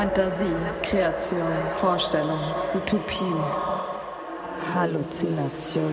Fantasie, Kreation, Vorstellung, Utopie, Halluzination.